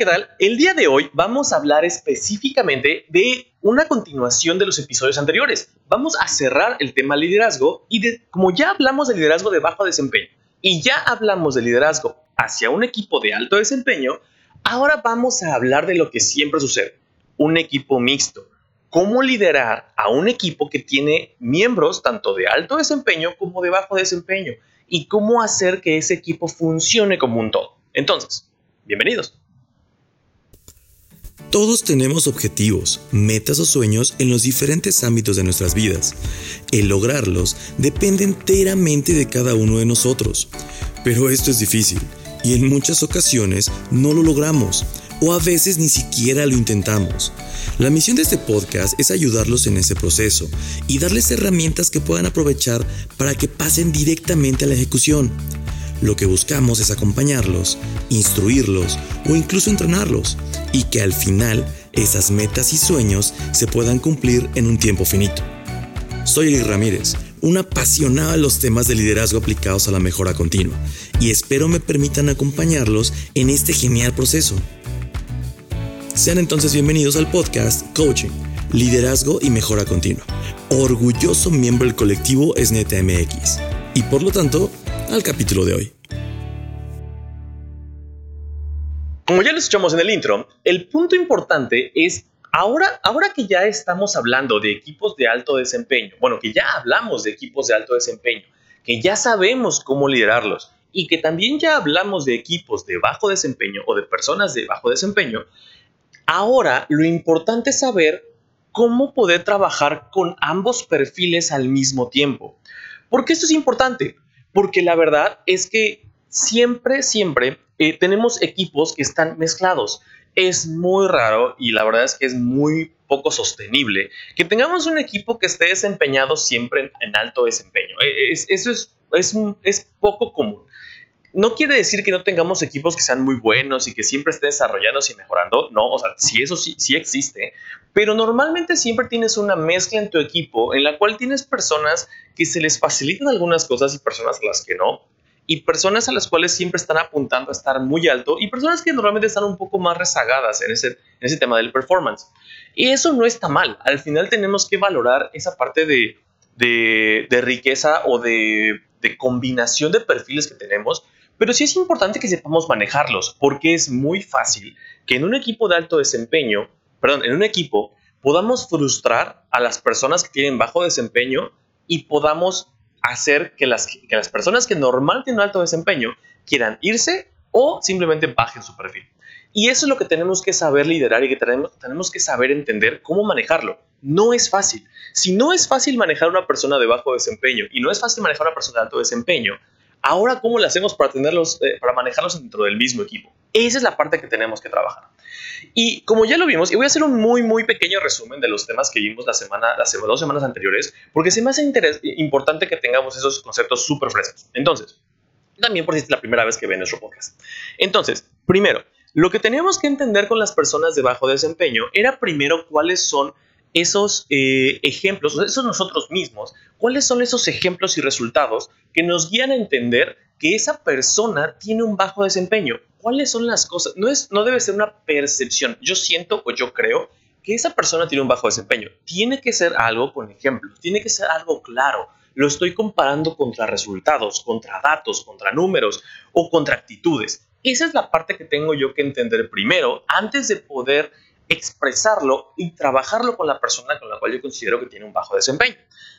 ¿qué tal? El día de hoy vamos a hablar específicamente de una continuación de los episodios anteriores. Vamos a cerrar el tema liderazgo y como ya hablamos de liderazgo de bajo desempeño y ya hablamos de liderazgo hacia un equipo de alto desempeño, ahora vamos a hablar de lo que siempre sucede, un equipo mixto. Cómo liderar a un equipo que tiene miembros tanto de alto desempeño como de bajo desempeño y cómo hacer que ese equipo funcione como un todo. Entonces, bienvenidos. Todos tenemos objetivos, metas o sueños en los diferentes ámbitos de nuestras vidas. El lograrlos depende enteramente de cada uno de nosotros. Pero esto es difícil y en muchas ocasiones no lo logramos o a veces ni siquiera lo intentamos. La misión de este podcast es ayudarlos en ese proceso y darles herramientas que puedan aprovechar para que pasen directamente a la ejecución. Lo que buscamos es acompañarlos, instruirlos o incluso entrenarlos y que al final esas metas y sueños se puedan cumplir en un tiempo finito. Soy Eli Ramírez, un apasionado de los temas de liderazgo aplicados a la mejora continua y espero me permitan acompañarlos en este genial proceso. Sean entonces bienvenidos al podcast Coaching, Liderazgo y Mejora Continua. Orgulloso miembro del colectivo SNETMX y por lo tanto al capítulo de hoy. Como ya lo escuchamos en el intro, el punto importante es ahora, ahora que ya estamos hablando de equipos de alto desempeño, bueno, que ya hablamos de equipos de alto desempeño, que ya sabemos cómo liderarlos y que también ya hablamos de equipos de bajo desempeño o de personas de bajo desempeño, ahora lo importante es saber cómo poder trabajar con ambos perfiles al mismo tiempo. ¿Por qué esto es importante? porque la verdad es que siempre, siempre eh, tenemos equipos que están mezclados. Es muy raro y la verdad es que es muy poco sostenible que tengamos un equipo que esté desempeñado siempre en, alto desempeño. E, eso es, es, es poco común. No quiere decir que no tengamos equipos que sean muy buenos y que siempre estén desarrollándose y mejorando. No, o sea, sí, eso sí, sí existe. Pero normalmente siempre tienes una mezcla en tu equipo en la cual tienes personas que se les facilitan algunas cosas y personas a las que no. Y personas a las cuales siempre están apuntando a estar muy alto y personas que normalmente están un poco más rezagadas en ese, en ese tema del performance. Y eso no está mal. Al final tenemos que valorar esa parte de, de, de riqueza o de, de combinación de perfiles que tenemos pero sí es importante que sepamos manejarlos, porque es muy fácil que en un equipo de alto desempeño, perdón, en un equipo, podamos frustrar a las personas que tienen bajo desempeño y podamos hacer que las, que las personas que normalmente tienen alto desempeño quieran irse o simplemente bajen su perfil. Y eso es lo que tenemos que saber liderar y que tenemos, tenemos que saber entender cómo manejarlo. No es fácil. Si no es fácil manejar una persona de bajo desempeño y no es fácil manejar una persona de alto desempeño, Ahora, ¿cómo le hacemos para, tenerlos, eh, para manejarlos dentro del mismo equipo? Esa es la parte que tenemos que trabajar. Y como ya lo vimos, y voy a hacer un muy, muy pequeño resumen de los temas que vimos la semana, las dos semanas anteriores, porque se me hace importante que tengamos esos conceptos súper frescos. Entonces, también por si es la primera vez que ven nuestro podcast. Entonces, primero, lo que teníamos que entender con las personas de bajo desempeño era primero cuáles son esos eh, ejemplos, esos nosotros mismos, cuáles son esos ejemplos y resultados que nos guían a entender que esa persona tiene un bajo desempeño. ¿Cuáles son las cosas? No, es, no debe ser una percepción. Yo siento o yo creo que esa persona tiene un bajo desempeño. Tiene que ser algo con ejemplos, tiene que ser algo claro. Lo estoy comparando contra resultados, contra datos, contra números o contra actitudes. Esa es la parte que tengo yo que entender primero antes de poder expresarlo y trabajarlo con la persona con la cual yo considero que tiene un bajo desempeño.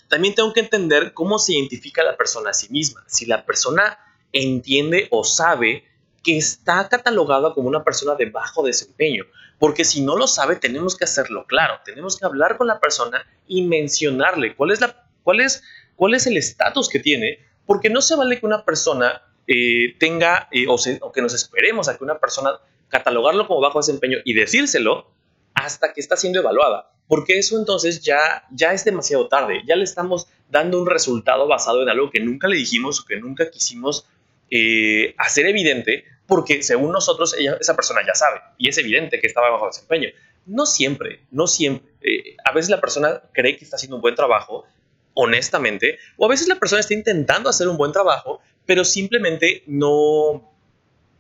También tengo que entender cómo se identifica la persona a sí misma. Si la persona entiende o sabe que está catalogada como una persona de bajo desempeño, porque si no lo sabe tenemos que hacerlo claro, tenemos que hablar con la persona y mencionarle cuál es, la, cuál es, cuál es el estatus que tiene, porque no se vale que una persona eh, tenga eh, o, o que nos esperemos a que una persona catalogarlo como bajo desempeño y decírselo hasta que está siendo evaluada, porque eso entonces ya, ya es demasiado tarde, ya le estamos dando un resultado basado en algo que nunca le dijimos o que nunca quisimos eh, hacer evidente, porque según nosotros esa persona ya sabe y es evidente que estaba bajo desempeño. No siempre, no siempre. Eh, a veces la persona cree que está haciendo un buen trabajo, honestamente, o a veces la persona está intentando hacer un buen trabajo, pero simplemente no,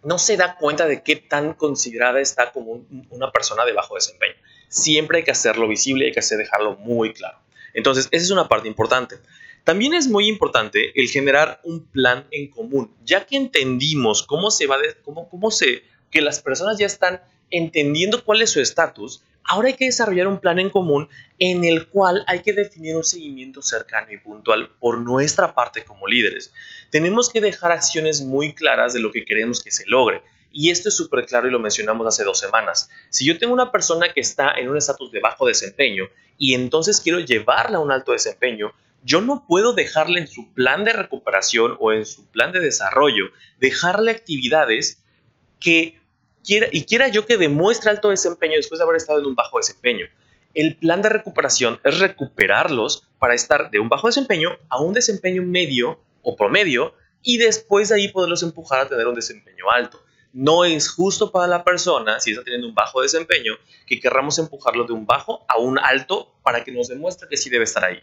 no se da cuenta de qué tan considerada está como una persona de bajo desempeño. Siempre hay que hacerlo visible, hay que hacer, dejarlo muy claro. Entonces, esa es una parte importante. También es muy importante el generar un plan en común, ya que entendimos cómo se va, de, cómo, cómo se, que las personas ya están entendiendo cuál es su estatus, ahora hay que desarrollar un plan en común en el cual hay que definir un seguimiento cercano y puntual por nuestra parte como líderes. Tenemos que dejar acciones muy claras de lo que queremos que se logre. Y esto es súper claro y lo mencionamos hace dos semanas. Si yo tengo una persona que está en un estatus de bajo desempeño y entonces quiero llevarla a un alto desempeño, yo no puedo dejarle en su plan de recuperación o en su plan de desarrollo, dejarle actividades que y quiera yo que demuestre alto desempeño después de haber estado en un bajo desempeño. El plan de recuperación es recuperarlos para estar de un bajo desempeño a un desempeño medio o promedio y después de ahí poderlos empujar a tener un desempeño alto. No es justo para la persona, si está teniendo un bajo desempeño, que querramos empujarlo de un bajo a un alto para que nos demuestre que sí debe estar ahí.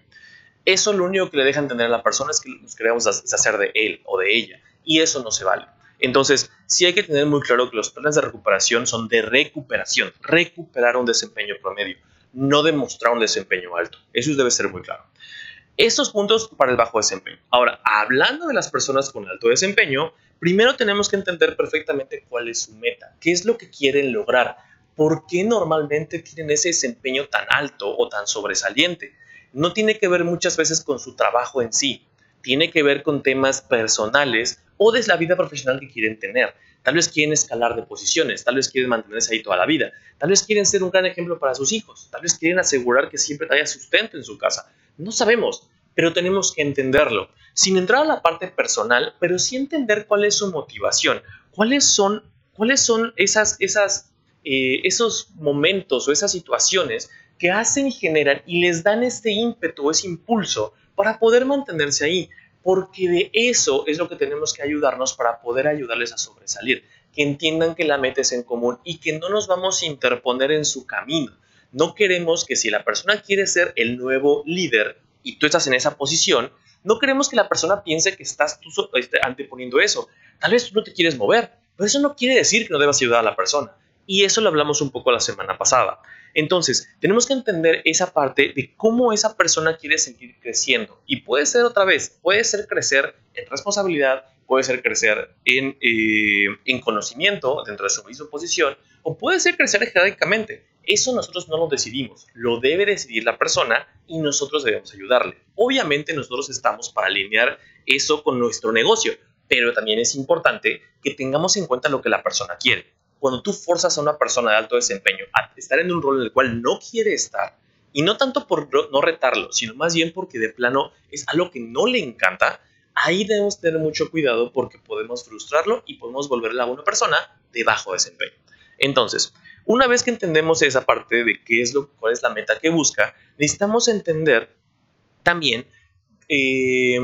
Eso lo único que le deja entender a la persona es que nos queremos hacer de él o de ella. Y eso no se vale. Entonces, sí hay que tener muy claro que los planes de recuperación son de recuperación, recuperar un desempeño promedio, no demostrar un desempeño alto. Eso debe ser muy claro. Estos puntos para el bajo desempeño. Ahora, hablando de las personas con alto desempeño, primero tenemos que entender perfectamente cuál es su meta, qué es lo que quieren lograr, por qué normalmente tienen ese desempeño tan alto o tan sobresaliente. No tiene que ver muchas veces con su trabajo en sí, tiene que ver con temas personales o de la vida profesional que quieren tener. Tal vez quieren escalar de posiciones, tal vez quieren mantenerse ahí toda la vida, tal vez quieren ser un gran ejemplo para sus hijos, tal vez quieren asegurar que siempre haya sustento en su casa. No sabemos, pero tenemos que entenderlo, sin entrar a la parte personal, pero sí entender cuál es su motivación, cuáles son, cuáles son esas, esas, eh, esos momentos o esas situaciones que hacen y generan y les dan este ímpetu, ese impulso para poder mantenerse ahí, porque de eso es lo que tenemos que ayudarnos para poder ayudarles a sobresalir, que entiendan que la meta es en común y que no nos vamos a interponer en su camino. No queremos que si la persona quiere ser el nuevo líder, y tú estás en esa posición, no queremos que la persona piense que estás tú este, anteponiendo eso. Tal vez tú no te quieres mover, pero eso no quiere decir que no debas ayudar a la persona. Y eso lo hablamos un poco la semana pasada. Entonces, tenemos que entender esa parte de cómo esa persona quiere seguir creciendo. Y puede ser otra vez, puede ser crecer en responsabilidad, puede ser crecer en, eh, en conocimiento dentro de su misma posición, o puede ser crecer jerárquicamente. Eso nosotros no lo decidimos, lo debe decidir la persona y nosotros debemos ayudarle. Obviamente nosotros estamos para alinear eso con nuestro negocio, pero también es importante que tengamos en cuenta lo que la persona quiere. Cuando tú forzas a una persona de alto desempeño a estar en un rol en el cual no quiere estar, y no tanto por no retarlo, sino más bien porque de plano es algo que no le encanta, ahí debemos tener mucho cuidado porque podemos frustrarlo y podemos volverla a una persona de bajo desempeño. Entonces, una vez que entendemos esa parte de qué es lo, cuál es la meta que busca, necesitamos entender también eh,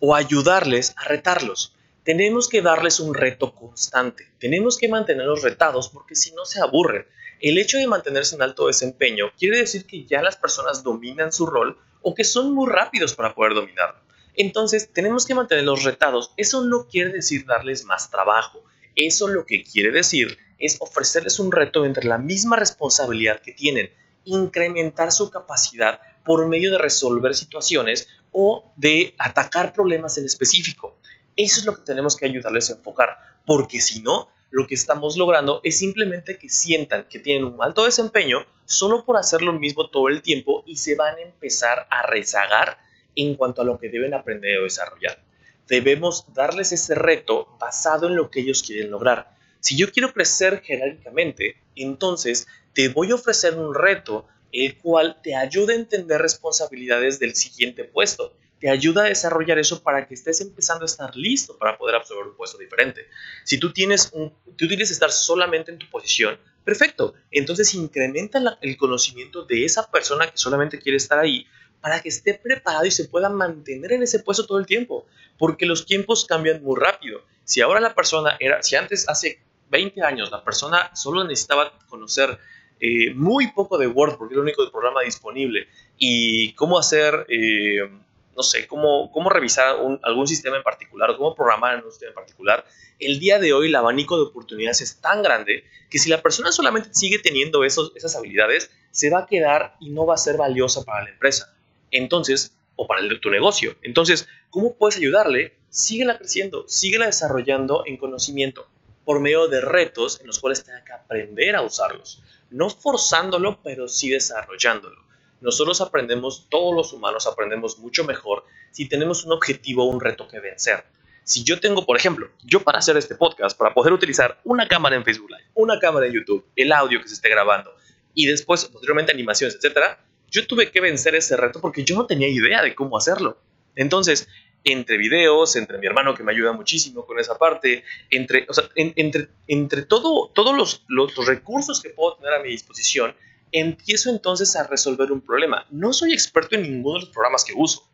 o ayudarles a retarlos. Tenemos que darles un reto constante. Tenemos que mantenerlos retados porque si no se aburren. El hecho de mantenerse en alto desempeño quiere decir que ya las personas dominan su rol o que son muy rápidos para poder dominarlo. Entonces, tenemos que mantenerlos retados. Eso no quiere decir darles más trabajo. Eso lo que quiere decir es ofrecerles un reto entre la misma responsabilidad que tienen, incrementar su capacidad por medio de resolver situaciones o de atacar problemas en específico. Eso es lo que tenemos que ayudarles a enfocar, porque si no, lo que estamos logrando es simplemente que sientan que tienen un alto desempeño solo por hacer lo mismo todo el tiempo y se van a empezar a rezagar en cuanto a lo que deben aprender o desarrollar. Debemos darles ese reto basado en lo que ellos quieren lograr. Si yo quiero crecer jerárquicamente, entonces te voy a ofrecer un reto el cual te ayuda a entender responsabilidades del siguiente puesto. Te ayuda a desarrollar eso para que estés empezando a estar listo para poder absorber un puesto diferente. Si tú tienes un, tú quieres estar solamente en tu posición, perfecto. Entonces incrementa el conocimiento de esa persona que solamente quiere estar ahí para que esté preparado y se pueda mantener en ese puesto todo el tiempo, porque los tiempos cambian muy rápido. Si ahora la persona era, si antes hace 20 años la persona solo necesitaba conocer eh, muy poco de Word porque es el único programa disponible y cómo hacer, eh, no sé, cómo, cómo revisar algún sistema en particular o cómo programar un sistema en particular, el día de hoy el abanico de oportunidades es tan grande que si la persona solamente sigue teniendo esos, esas habilidades, se va a quedar y no va a ser valiosa para la empresa. Entonces, o para el, tu negocio. Entonces, ¿cómo puedes ayudarle? Síguela creciendo, síguela desarrollando en conocimiento por medio de retos en los cuales tenga que aprender a usarlos. No forzándolo, pero sí desarrollándolo. Nosotros aprendemos, todos los humanos aprendemos mucho mejor si tenemos un objetivo o un reto que vencer. Si yo tengo, por ejemplo, yo para hacer este podcast, para poder utilizar una cámara en Facebook Live, una cámara en YouTube, el audio que se esté grabando y después, posteriormente, animaciones, etcétera, yo tuve que vencer ese reto porque yo no tenía idea de cómo hacerlo. Entonces, entre videos, entre mi hermano que me ayuda muchísimo con esa parte, entre, o sea, entre, entre todo, todos los, los, recursos que puedo tener a mi disposición, empiezo entonces a resolver un problema. No soy experto en ninguno de los programas que uso,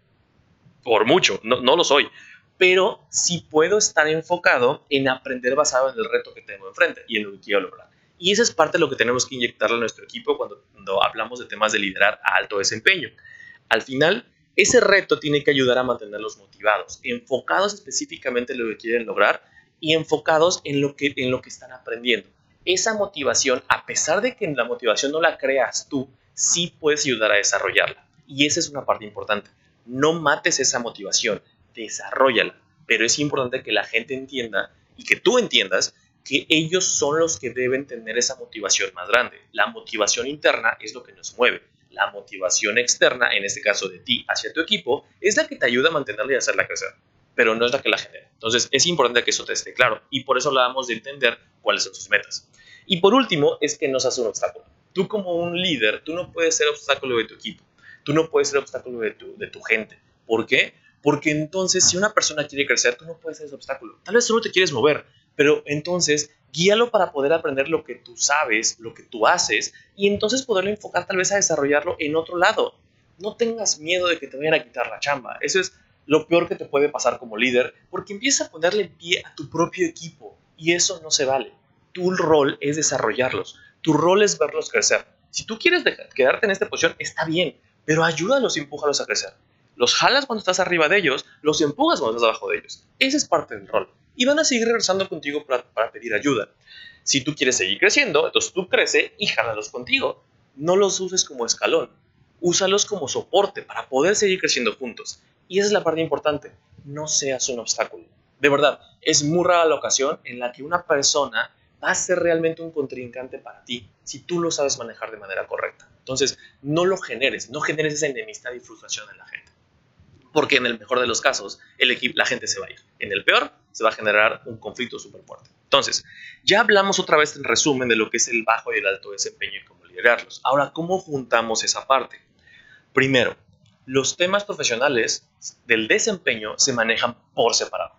por mucho, no, lo soy, pero sí puedo estar enfocado en aprender basado en el reto que tengo enfrente y en lo que quiero lograr. Y esa es parte de lo que tenemos que inyectarle a nuestro equipo cuando, hablamos de temas de liderar a alto desempeño. Al final, ese reto tiene que ayudar a mantenerlos motivados, enfocados específicamente en lo que quieren lograr y enfocados en lo que están aprendiendo. Esa motivación, a pesar de que la motivación no la creas tú, sí puedes ayudar a desarrollarla. Y esa es una parte importante. No mates esa motivación, desarrollala. Pero es importante que la gente entienda y que tú entiendas que ellos son los que deben tener esa motivación más grande. La motivación interna es lo que nos mueve. La motivación externa, en este caso de ti hacia tu equipo, es la que te ayuda a mantenerla y hacerla crecer, pero no es la que la genera. Entonces es importante que eso te esté claro y por eso hablábamos de entender cuáles son sus metas. Y por último, es que no seas un obstáculo. Tú como un líder, tú no puedes ser obstáculo de tu equipo. Tú no puedes ser obstáculo de tu, de tu gente. ¿Por qué? Porque entonces si una persona quiere crecer, tú no puedes ser ese obstáculo. Tal vez no te quieres mover, pero entonces guíalo para poder aprender lo que tú sabes, lo que tú haces, y entonces poderlo enfocar tal vez a desarrollarlo en otro lado. No tengas miedo de que te vayan a quitar la chamba. Eso es lo peor que te puede pasar como líder, porque empiezas a ponerle pie a tu propio equipo, y eso no se vale. Tu rol es desarrollarlos, tu rol es verlos crecer. Si tú quieres quedarte en esta posición, está bien, pero ayúdalos y empújalos a crecer. Los jalas cuando estás arriba de ellos, los empujas cuando estás abajo de ellos. Ese es parte del rol y van a seguir regresando contigo para, pedir ayuda. Si tú quieres seguir creciendo, entonces tú crece y jálalos contigo. No los uses como escalón, úsalos como soporte para poder seguir creciendo juntos. Y esa es la parte importante, no seas un obstáculo. De verdad, es muy rara la ocasión en la que una persona va a ser realmente un contrincante para ti si tú lo sabes manejar de manera correcta. Entonces, no lo generes, no generes esa enemistad y frustración en la gente. Porque en el mejor de los casos, el equipo, la gente se va a ir. En el peor, se va a generar un conflicto súper fuerte. Entonces, ya hablamos otra vez en resumen de lo que es el bajo y el alto desempeño y cómo liderarlos. Ahora, ¿cómo juntamos esa parte? Primero, los temas profesionales del desempeño se manejan por separado.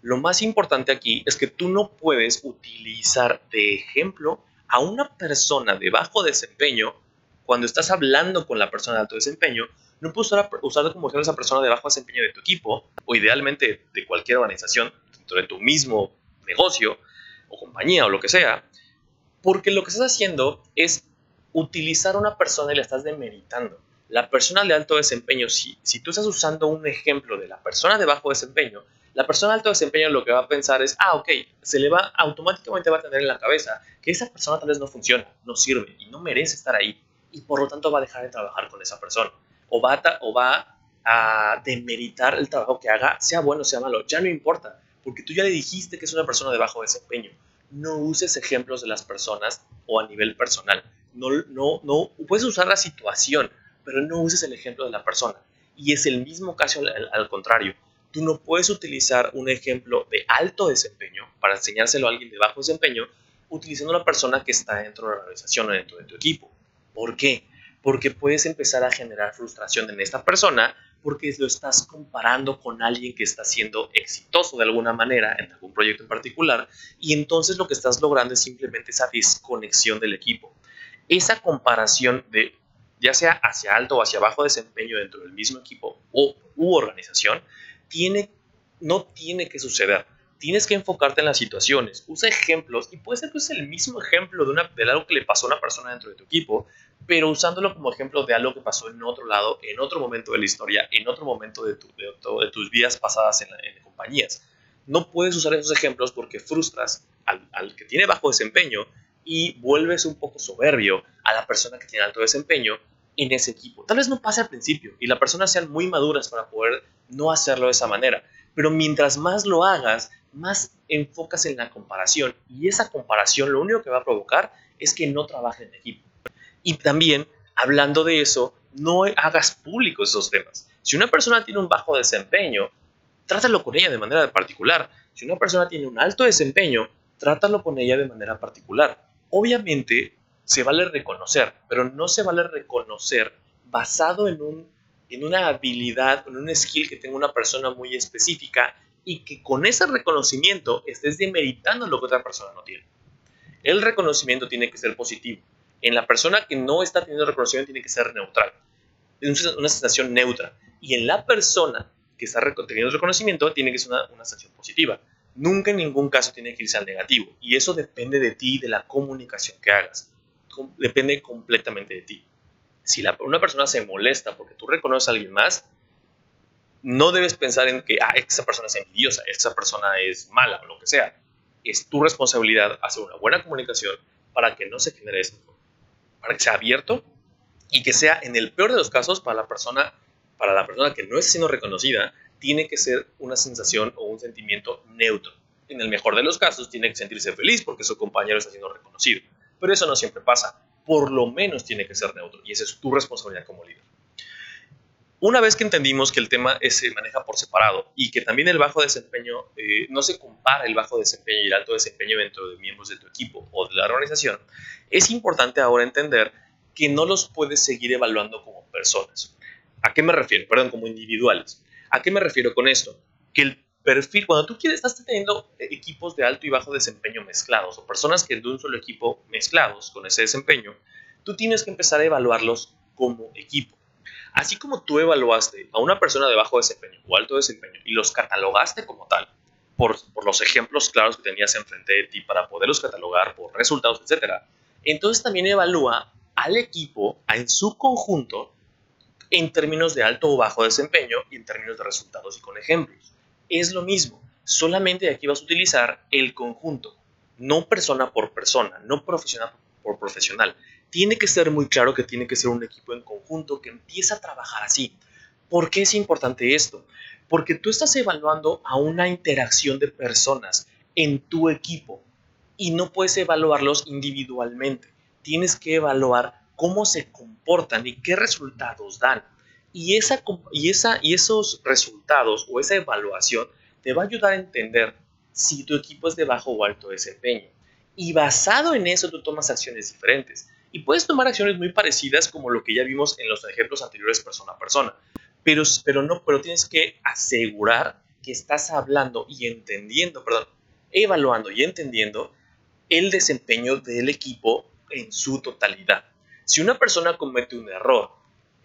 Lo más importante aquí es que tú no puedes utilizar de ejemplo a una persona de bajo desempeño cuando estás hablando con la persona de alto desempeño no puedes usar, usar como ejemplo a esa persona de bajo desempeño de tu equipo o idealmente de cualquier organización dentro de tu mismo negocio o compañía o lo que sea, porque lo que estás haciendo es utilizar a una persona y la estás demeritando. La persona de alto desempeño, si, si tú estás usando un ejemplo de la persona de bajo desempeño, la persona de alto desempeño lo que va a pensar es, ah, ok, se le va, automáticamente va a tener en la cabeza que esa persona tal vez no funciona, no sirve y no merece estar ahí y por lo tanto va a dejar de trabajar con esa persona o va a, o va a demeritar el trabajo que haga, sea bueno o sea malo, ya no importa, porque tú ya le dijiste que es una persona de bajo desempeño. No uses ejemplos de las personas o a nivel personal. No, no, no, puedes usar la situación, pero no uses el ejemplo de la persona. Y es el mismo caso al, contrario. Tú no puedes utilizar un ejemplo de alto desempeño para enseñárselo a alguien de bajo desempeño utilizando una persona que está dentro de la organización o dentro de tu equipo. ¿Por qué? Porque puedes empezar a generar frustración en esta persona porque lo estás comparando con alguien que está siendo exitoso de alguna manera en algún proyecto en particular y entonces lo que estás logrando es simplemente esa desconexión del equipo. Esa comparación de ya sea hacia alto o hacia bajo desempeño dentro del mismo equipo o u organización, tiene, no tiene que suceder. Tienes que enfocarte en las situaciones. Usa ejemplos y puede ser uses el mismo ejemplo de, una, de algo que le pasó a una persona dentro de tu equipo, pero usándolo como ejemplo de algo que pasó en otro lado, en otro momento de la historia, en otro momento de, de, tus vidas pasadas en, en, compañías. No puedes usar esos ejemplos porque frustras al que tiene bajo desempeño y vuelves un poco soberbio a la persona que tiene alto desempeño en ese equipo. Tal vez no pase al principio y las personas sean muy maduras para poder no hacerlo de esa manera, pero mientras más lo hagas, más enfocas en la comparación y esa comparación lo único que va a provocar es que no trabajes en equipo. Y también, hablando de eso, no hagas públicos esos temas. Si una persona tiene un bajo desempeño, trátalo con ella de manera particular. Si una persona tiene un alto desempeño, trátalo con ella de manera particular. Obviamente, se vale reconocer, pero no se vale reconocer basado en, un, en una habilidad, en un skill que tenga una persona muy específica y que con ese reconocimiento estés demeritando lo que otra persona no tiene. El reconocimiento tiene que ser positivo. En la persona que no está teniendo reconocimiento tiene que ser neutral. Es una sensación neutra. Y en la persona que está teniendo reconocimiento tiene que ser una, una sensación positiva. Nunca en ningún caso tiene que irse al negativo. Y eso depende de ti, de la comunicación que hagas depende completamente de ti. Si la, una persona se molesta porque tú reconoces a alguien más, no debes pensar en que ah, esa persona es envidiosa, esa persona es mala o lo que sea. Es tu responsabilidad hacer una buena comunicación para que no se genere eso, para que sea abierto y que sea en el peor de los casos para la persona, para la persona que no está siendo reconocida, tiene que ser una sensación o un sentimiento neutro. En el mejor de los casos tiene que sentirse feliz porque su compañero está siendo reconocido. Pero eso no siempre pasa. Por lo menos tiene que ser neutro y esa es tu responsabilidad como líder. Una vez que entendimos que el tema se maneja por separado y que también el bajo desempeño eh, no se compara el bajo desempeño y el alto desempeño dentro de miembros de tu equipo o de la organización, es importante ahora entender que no los puedes seguir evaluando como personas. ¿A qué me refiero? Perdón, como individuales. ¿A qué me refiero con esto? Que el perfil, cuando tú quieres, estás teniendo equipos de alto y bajo desempeño mezclados o personas que de un solo equipo mezclados con ese desempeño, tú tienes que empezar a evaluarlos como equipo. Así como tú evaluaste a una persona de bajo desempeño o alto desempeño y los catalogaste como tal, por, por los ejemplos claros que tenías enfrente de ti para poderlos catalogar por resultados, etc., entonces también evalúa al equipo en su conjunto en términos de alto o bajo desempeño y en términos de resultados y con ejemplos es lo mismo, solamente aquí vas a utilizar el conjunto, no persona por persona, no profesional por profesional. Tiene que ser muy claro que tiene que ser un equipo en conjunto que empieza a trabajar así. ¿Por qué es importante esto? Porque tú estás evaluando a una interacción de personas en tu equipo y no puedes evaluarlos individualmente. Tienes que evaluar cómo se comportan y qué resultados dan. Y, esa, y, esa, y esos resultados o esa evaluación te va a ayudar a entender si tu equipo es de bajo o alto desempeño. Y basado en eso tú tomas acciones diferentes. Y puedes tomar acciones muy parecidas como lo que ya vimos en los ejemplos anteriores persona a persona. Pero, pero, no, pero tienes que asegurar que estás hablando y entendiendo, perdón, evaluando y entendiendo el desempeño del equipo en su totalidad. Si una persona comete un error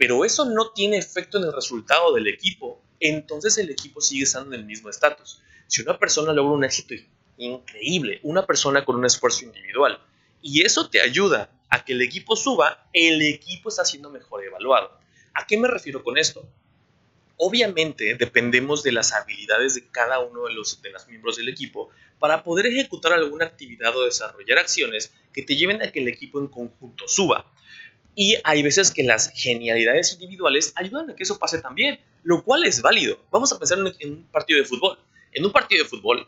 pero eso no tiene efecto en el resultado del equipo, entonces el equipo sigue estando en el mismo estatus. Si una persona logra un éxito increíble, una persona con un esfuerzo individual, y eso te ayuda a que el equipo suba, el equipo está siendo mejor evaluado. ¿A qué me refiero con esto? Obviamente dependemos de las habilidades de cada uno de los, de los miembros del equipo para poder ejecutar alguna actividad o desarrollar acciones que te lleven a que el equipo en conjunto suba. Y hay veces que las genialidades individuales ayudan a que eso pase también, lo cual es válido. Vamos a pensar en un partido de fútbol. En un partido de fútbol,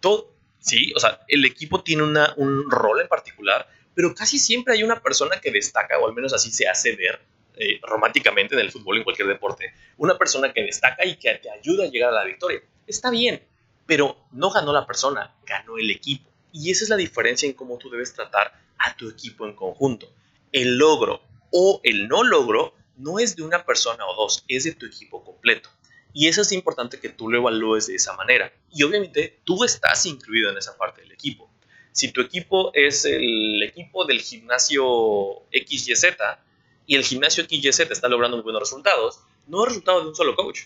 todo, sí, o sea, el equipo tiene una, un rol en particular, pero casi siempre hay una persona que destaca, o al menos así se hace ver eh, románticamente en el fútbol, en cualquier deporte. Una persona que destaca y que te ayuda a llegar a la victoria. Está bien, pero no ganó la persona, ganó el equipo. Y esa es la diferencia en cómo tú debes tratar a tu equipo en conjunto el logro o el no logro no es de una persona o dos, es de tu equipo completo. Y eso es importante que tú lo evalúes de esa manera. Y obviamente tú estás incluido en esa parte del equipo. Si tu equipo es el equipo del gimnasio XYZ y el gimnasio XYZ está logrando muy buenos resultados, no es resultado de un solo coach,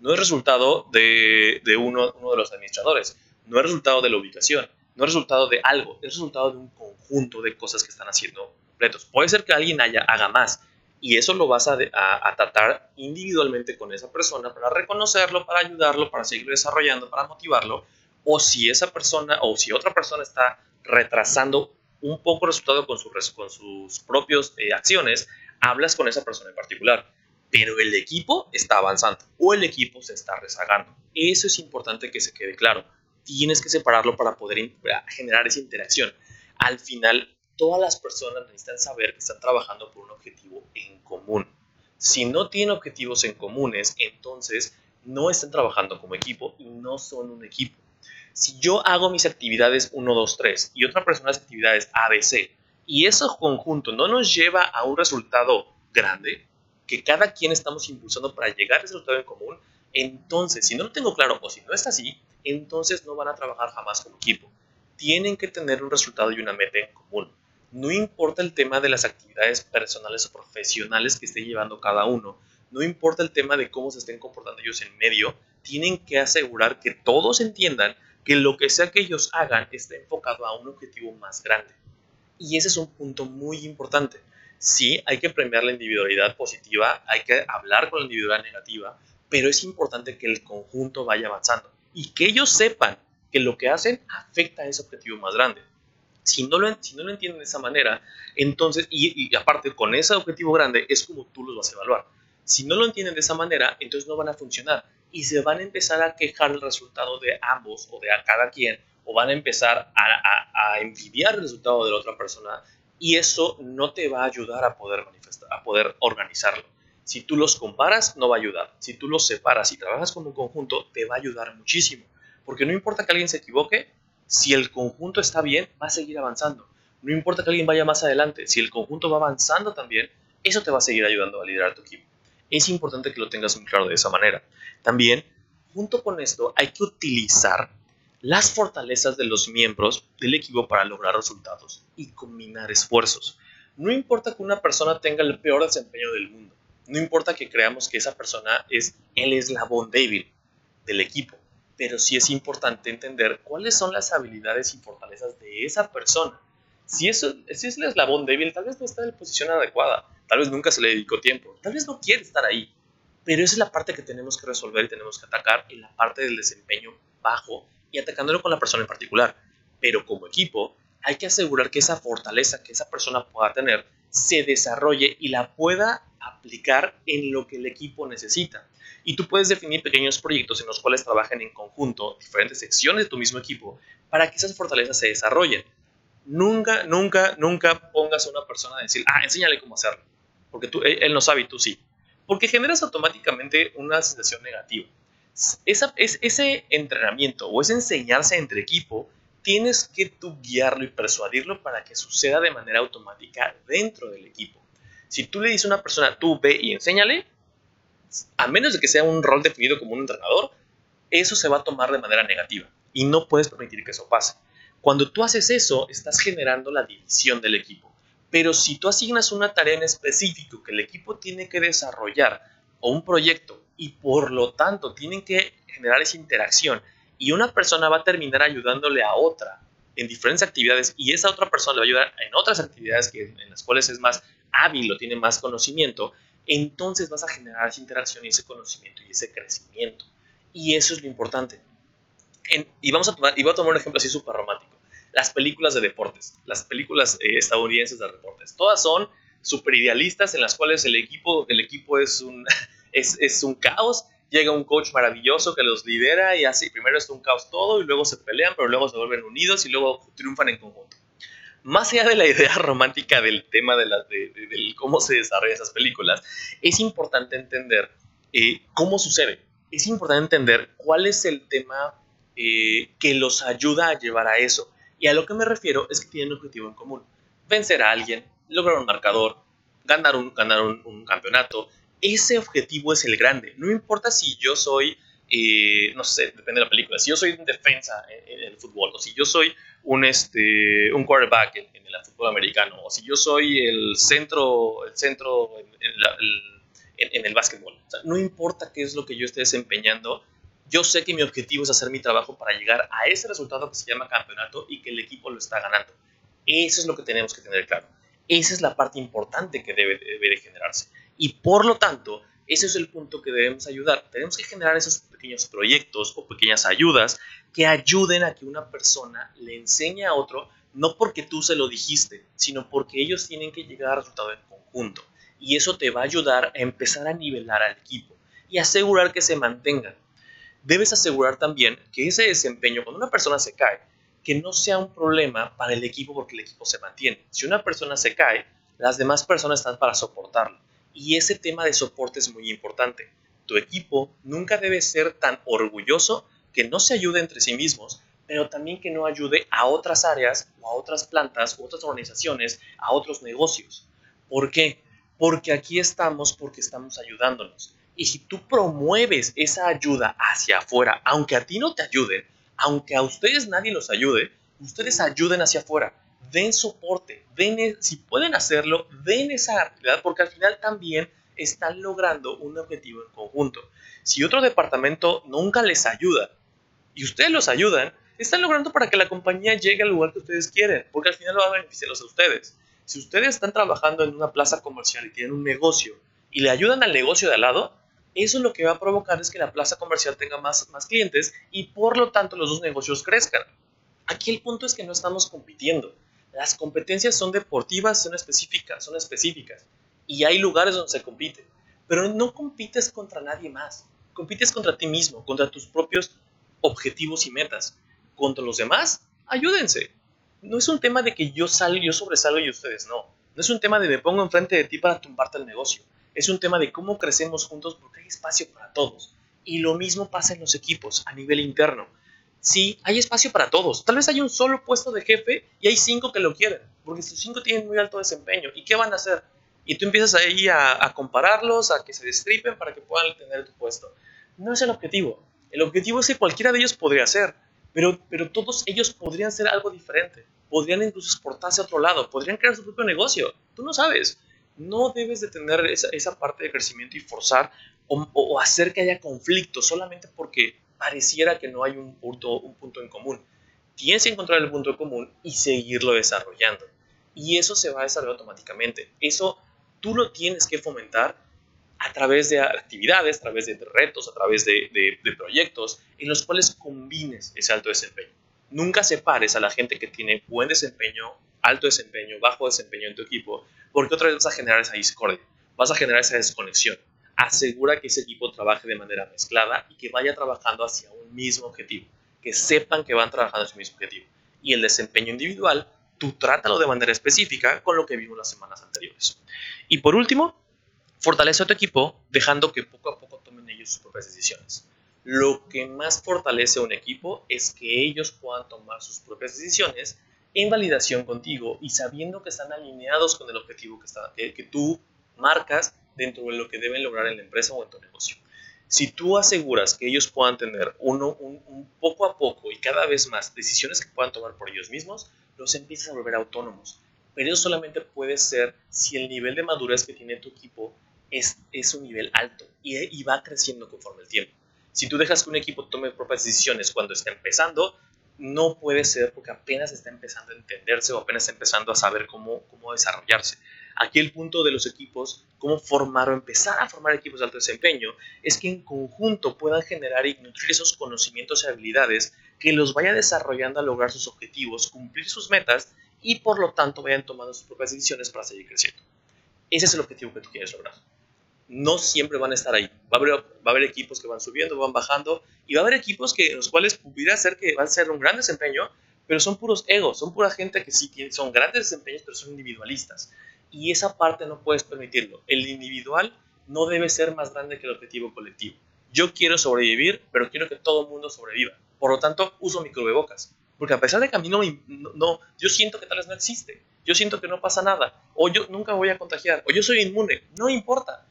no es resultado de, uno, de los administradores, no es resultado de la ubicación, no es resultado de algo, es resultado de un conjunto de cosas que están haciendo completos. Puede ser que alguien haya, haga más y eso lo vas a, a, tratar individualmente con esa persona para reconocerlo, para ayudarlo, para seguir desarrollando, para motivarlo. O si esa persona o si otra persona está retrasando un poco el resultado con, su, con sus propias eh, acciones, hablas con esa persona en particular. Pero el equipo está avanzando o el equipo se está rezagando. Eso es importante que se quede claro. Tienes que separarlo para poder generar esa interacción. Al final, todas las personas necesitan saber que están trabajando por un objetivo en común. Si no tienen objetivos en comunes, entonces no están trabajando como equipo y no son un equipo. Si yo hago mis actividades 1, 2, 3 y otra persona hace actividades A, B, C, y eso conjunto no nos lleva a un resultado grande, que cada quien estamos impulsando para llegar a ese resultado en común, entonces, si no lo tengo claro o si no está así, entonces no van a trabajar jamás como equipo. Tienen que tener un resultado y una meta en común no importa el tema de las actividades personales o profesionales que esté llevando cada uno, no importa el tema de cómo se estén comportando ellos en medio, tienen que asegurar que todos entiendan que lo que sea que ellos hagan está enfocado a un objetivo más grande. Y ese es un punto muy importante. Sí, hay que premiar la individualidad positiva, hay que hablar con la individualidad negativa, pero es importante que el conjunto vaya avanzando y que ellos sepan que lo que hacen afecta a ese objetivo más grande. Si no, lo, si no lo entienden de esa manera, entonces, y, aparte con ese objetivo grande, es como tú los vas a evaluar. Si no lo entienden de esa manera, entonces no van a funcionar y se van a empezar a quejar el resultado de ambos o de cada quien, o van a empezar a, a, envidiar el resultado de la otra persona y eso no te va a ayudar a poder manifestar, a poder organizarlo. Si tú los comparas, no va a ayudar. Si tú los separas y trabajas como un conjunto, te va a ayudar muchísimo. Porque no importa que alguien se equivoque, si el conjunto está bien, va a seguir avanzando. No importa que alguien vaya más adelante, si el conjunto va avanzando también, eso te va a seguir ayudando a liderar tu equipo. Es importante que lo tengas muy claro de esa manera. También, junto con esto, hay que utilizar las fortalezas de los miembros del equipo para lograr resultados y combinar esfuerzos. No importa que una persona tenga el peor desempeño del mundo, no importa que creamos que esa persona es el eslabón débil del equipo pero sí es importante entender cuáles son las habilidades y fortalezas de esa persona. Si, eso, si es el eslabón débil, tal vez no está en la posición adecuada, tal vez nunca se le dedicó tiempo, tal vez no quiere estar ahí, pero esa es la parte que tenemos que resolver y tenemos que atacar en la parte del desempeño bajo y atacándolo con la persona en particular. Pero como equipo, hay que asegurar que esa fortaleza que esa persona pueda tener se desarrolle y la pueda aplicar en lo que el equipo necesita. Y tú puedes definir pequeños proyectos en los cuales trabajen en conjunto diferentes secciones de tu mismo equipo para que esas fortalezas se desarrollen. Nunca, nunca, nunca pongas a una persona a decir, ah, enséñale cómo hacerlo. Porque tú, él, no sabe y tú sí. Porque generas automáticamente una sensación negativa. Esa, es, ese entrenamiento o ese enseñarse entre equipo, tienes que tú guiarlo y persuadirlo para que suceda de manera automática dentro del equipo. Si tú le dices a una persona, tú ve y enséñale, a menos de que sea un rol definido como un entrenador, eso se va a tomar de manera negativa y no puedes permitir que eso pase. Cuando tú haces eso, estás generando la división del equipo. Pero si tú asignas una tarea en específico que el equipo tiene que desarrollar o un proyecto y por lo tanto tienen que generar esa interacción y una persona va a terminar ayudándole a otra en diferentes actividades y esa otra persona le va a ayudar en otras actividades que, en las cuales es más hábil o tiene más conocimiento, entonces vas a generar esa interacción y ese conocimiento y ese crecimiento. Y eso es lo importante. y, vamos a tomar, y voy a tomar un ejemplo así súper romántico. Las películas de deportes, las películas eh, estadounidenses de deportes, todas son súper idealistas en las cuales el equipo, el equipo es, un, es, es un caos llega un coach maravilloso que los lidera y así, primero es un caos todo y luego se pelean, pero luego se vuelven unidos y luego triunfan en conjunto más allá de la idea romántica del tema de, la, de, cómo se desarrollan esas películas, es importante entender eh, cómo sucede. Es importante entender cuál es el tema eh, que los ayuda a llevar a eso. Y a lo que me refiero es que tienen un objetivo en común. Vencer a alguien, lograr un marcador, ganar un, ganar un campeonato. Ese objetivo es el grande. No importa si yo soy no sé, depende de la película. Si yo soy un defensa en, el fútbol, o si yo soy un, este, un quarterback en, el fútbol americano, o si yo soy el centro, el centro en, el, el básquetbol. no importa qué es lo que yo esté desempeñando, yo sé que mi objetivo es hacer mi trabajo para llegar a ese resultado que se llama campeonato y que el equipo lo está ganando. Eso es lo que tenemos que tener claro. Esa es la parte importante que debe, debe de generarse. Y por lo tanto, ese es el punto que debemos ayudar. Tenemos que generar esos pequeños proyectos o pequeñas ayudas que ayuden a que una persona le enseñe a otro, no porque tú se lo dijiste, sino porque ellos tienen que llegar al resultado en conjunto. Y eso te va a ayudar a empezar a nivelar al equipo y asegurar que se mantengan. Debes asegurar también que ese desempeño, cuando una persona se cae, que no sea un problema para el equipo porque el equipo se mantiene. Si una persona se cae, las demás personas están para soportarlo. Y ese tema de soporte es muy importante. Tu equipo nunca debe ser tan orgulloso que no se ayude entre sí mismos, pero también que no ayude a otras áreas o a otras plantas o otras organizaciones, a otros negocios. ¿Por qué? Porque aquí estamos porque estamos ayudándonos. Y si tú promueves esa ayuda hacia afuera, aunque a ti no te ayuden, aunque a ustedes nadie los ayude, ustedes ayuden hacia afuera, den soporte, den, e, si pueden hacerlo, den esa actividad, porque al final también están logrando un objetivo en conjunto. Si otro departamento nunca les ayuda y ustedes los ayudan, están logrando para que la compañía llegue al lugar que ustedes quieren, porque al final va a beneficiarlos a ustedes. Si ustedes están trabajando en una plaza comercial y tienen un negocio y le ayudan al negocio de al lado, eso lo que va a provocar es que la plaza comercial tenga más, más clientes y por lo tanto los dos negocios crezcan. Aquí el punto es que no estamos compitiendo. Las competencias son deportivas, son específicas, son específicas y hay lugares donde se compite, pero no compites contra nadie más. Compites contra ti mismo, contra tus propios objetivos y metas. Contra los demás, ayúdense. No es un tema de que yo salgo, yo sobresalgo y ustedes no. No es un tema de me pongo enfrente de ti para tumbarte el negocio es un tema de cómo crecemos juntos porque hay espacio para todos. Y lo mismo pasa en los equipos a nivel interno. Sí, hay espacio para todos. Tal vez hay un solo puesto de jefe y hay cinco que lo quieren, porque estos cinco tienen muy alto desempeño. ¿Y qué van a hacer? Y tú empiezas ahí a, compararlos, a que se destripen para que puedan tener tu puesto. No es el objetivo. El objetivo es que cualquiera de ellos podría ser, pero, pero todos ellos podrían ser algo diferente. Podrían incluso exportarse a otro lado, podrían crear su propio negocio. Tú no sabes no debes de tener esa, parte de crecimiento y forzar o, hacer que haya conflicto solamente porque pareciera que no hay un punto, un punto en común. Tienes que encontrar el punto en común y seguirlo desarrollando. Y eso se va a desarrollar automáticamente. Eso tú lo tienes que fomentar a través de actividades, a través de retos, a través de, de proyectos en los cuales combines ese alto desempeño. Nunca separes a la gente que tiene buen desempeño, alto desempeño, bajo desempeño en tu equipo porque otra vez vas a generar esa discordia, vas a generar esa desconexión. Asegura que ese equipo trabaje de manera mezclada y que vaya trabajando hacia un mismo objetivo, que sepan que van trabajando hacia un mismo objetivo. Y el desempeño individual, tú trátalo de manera específica con lo que vimos las semanas anteriores. Y por último, fortalece a tu equipo dejando que poco a poco tomen ellos sus propias decisiones. Lo que más fortalece a un equipo es que ellos puedan tomar sus propias decisiones en validación contigo y sabiendo que están alineados con el objetivo que, está, que, tú marcas dentro de lo que deben lograr en la empresa o en tu negocio. Si tú aseguras que ellos puedan tener uno, un, poco a poco y cada vez más decisiones que puedan tomar por ellos mismos, los empiezas a volver autónomos. Pero eso solamente puede ser si el nivel de madurez que tiene tu equipo es, es un nivel alto y, y va creciendo conforme el tiempo. Si tú dejas que un equipo tome propias decisiones cuando está empezando, no puede ser porque apenas está empezando a entenderse o apenas está empezando a saber cómo, cómo desarrollarse. Aquí el punto de los equipos, cómo formar o empezar a formar equipos de alto desempeño, es que en conjunto puedan generar y nutrir esos conocimientos y habilidades que los vaya desarrollando a lograr sus objetivos, cumplir sus metas y por lo tanto vayan tomando sus propias decisiones para seguir creciendo. Ese es el objetivo que tú quieres lograr no siempre van a estar ahí. Va a, haber, va a haber equipos que van subiendo, van bajando, y va a haber equipos que, los cuales pudiera ser que van a ser un gran desempeño, pero son puros egos, son pura gente que sí son grandes desempeños, pero son individualistas. Y esa parte no puedes permitirlo. El individual no debe ser más grande que el objetivo colectivo. Yo quiero sobrevivir, pero quiero que todo el mundo sobreviva. Por lo tanto, uso mi cubrebocas. Porque a pesar de que a mí no, yo siento que tal vez no existe. Yo siento que no pasa nada. O yo nunca voy a contagiar. O yo soy inmune. No importa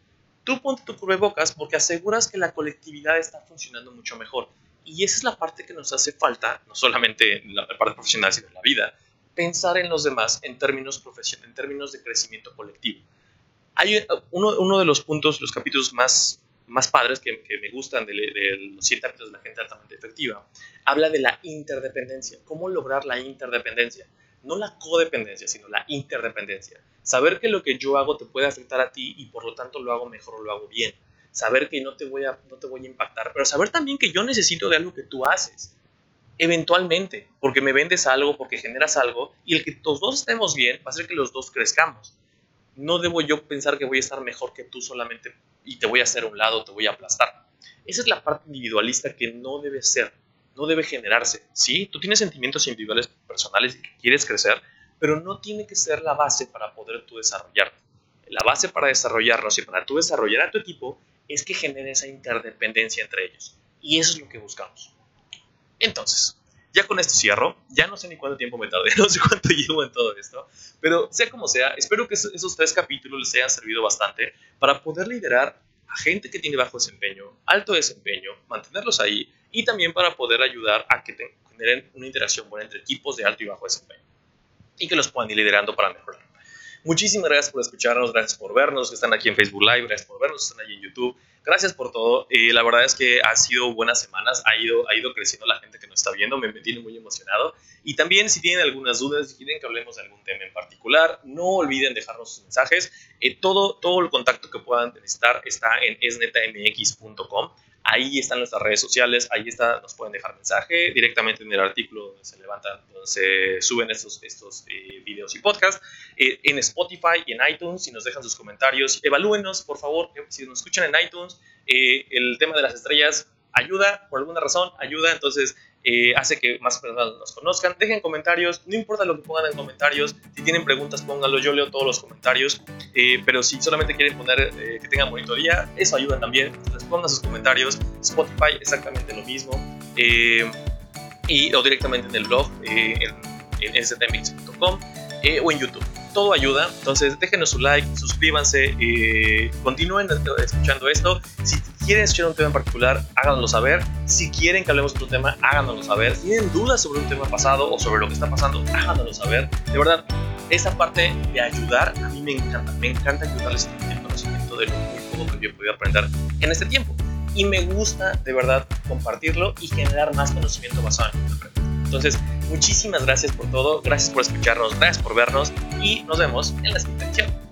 tú ponte tu cubrebocas porque aseguras que la colectividad está funcionando mucho mejor. Y esa es la parte que nos hace falta, no solamente en la parte profesional, sino en la vida, pensar en los demás en términos profesionales, en términos de crecimiento colectivo. Hay eh, uno, uno de los puntos, los capítulos más, más padres que, que me gustan de, de, los siete hábitos de la gente altamente efectiva, habla de la interdependencia, cómo lograr la interdependencia. no la codependencia, sino la interdependencia. Saber que lo que yo hago te puede afectar a ti y por lo tanto lo hago mejor o lo hago bien. Saber que no te voy a, no te voy a impactar, pero saber también que yo necesito de algo que tú haces. Eventualmente, porque me vendes algo, porque generas algo, y el que los dos estemos bien va a hacer que los dos crezcamos. No debo yo pensar que voy a estar mejor que tú solamente y te voy a hacer a un lado, te voy a aplastar. Esa es la parte individualista que no debe ser no debe generarse. Sí, tú tienes sentimientos individuales personales y que quieres crecer, pero no tiene que ser la base para poder tú desarrollarte. La base para desarrollarnos y para tú desarrollar a tu equipo es que genere esa interdependencia entre ellos. Y eso es lo que buscamos. Entonces, ya con esto cierro. Ya no sé ni cuánto tiempo me tardé, no sé cuánto llevo en todo esto. Pero sea como sea, espero que esos tres capítulos les hayan servido bastante para poder liderar a gente que tiene bajo desempeño, alto desempeño, mantenerlos ahí y también para poder ayudar a que generen una interacción buena entre equipos de alto y bajo desempeño y que los puedan ir liderando para mejorar. Muchísimas gracias por escucharnos, gracias por vernos, que están aquí en Facebook Live, gracias por vernos, que están ahí en YouTube. Gracias por todo. Eh, la verdad es que ha sido buenas semanas, ha ido, ha ido creciendo la gente que nos está viendo, me, me tiene muy emocionado. Y también si tienen algunas dudas, si quieren que hablemos de algún tema en particular, no olviden dejarnos sus mensajes. Eh, todo, todo el contacto que puedan necesitar está en esnetamx.com. Ahí están nuestras redes sociales, ahí está, nos pueden dejar mensaje directamente en el artículo donde se levantan, donde se suben estos, estos eh, videos y podcasts, eh, en Spotify y en iTunes, si nos dejan sus comentarios, evalúenos, por favor, eh, si nos escuchan en iTunes, el tema de las estrellas ayuda, por alguna razón, ayuda, entonces eh, hace que más personas nos conozcan. Dejen comentarios, no importa lo que pongan en comentarios, si tienen preguntas pónganlo, yo leo todos los comentarios, eh, pero si solamente quieren poner eh, que tengan bonito día, eso ayuda también, entonces pongan sus comentarios, Spotify exactamente lo mismo, y, o directamente en el blog, en, en o en YouTube todo ayuda. Entonces, déjenos su like, suscríbanse, continúen escuchando esto. Si quieren escuchar un tema en particular, háganoslo saber. Si quieren que hablemos de un tema, háganoslo saber. Si tienen dudas sobre un tema pasado o sobre lo que está pasando, háganoslo saber. De verdad, esa parte de ayudar a mí me encanta. Me encanta ayudarles en el conocimiento de lo poco que yo he podido aprender en este tiempo. Y me gusta de verdad compartirlo y generar más conocimiento basado en lo que. Entonces, muchísimas gracias por todo, gracias por escucharnos, gracias por vernos y nos vemos en la siguiente.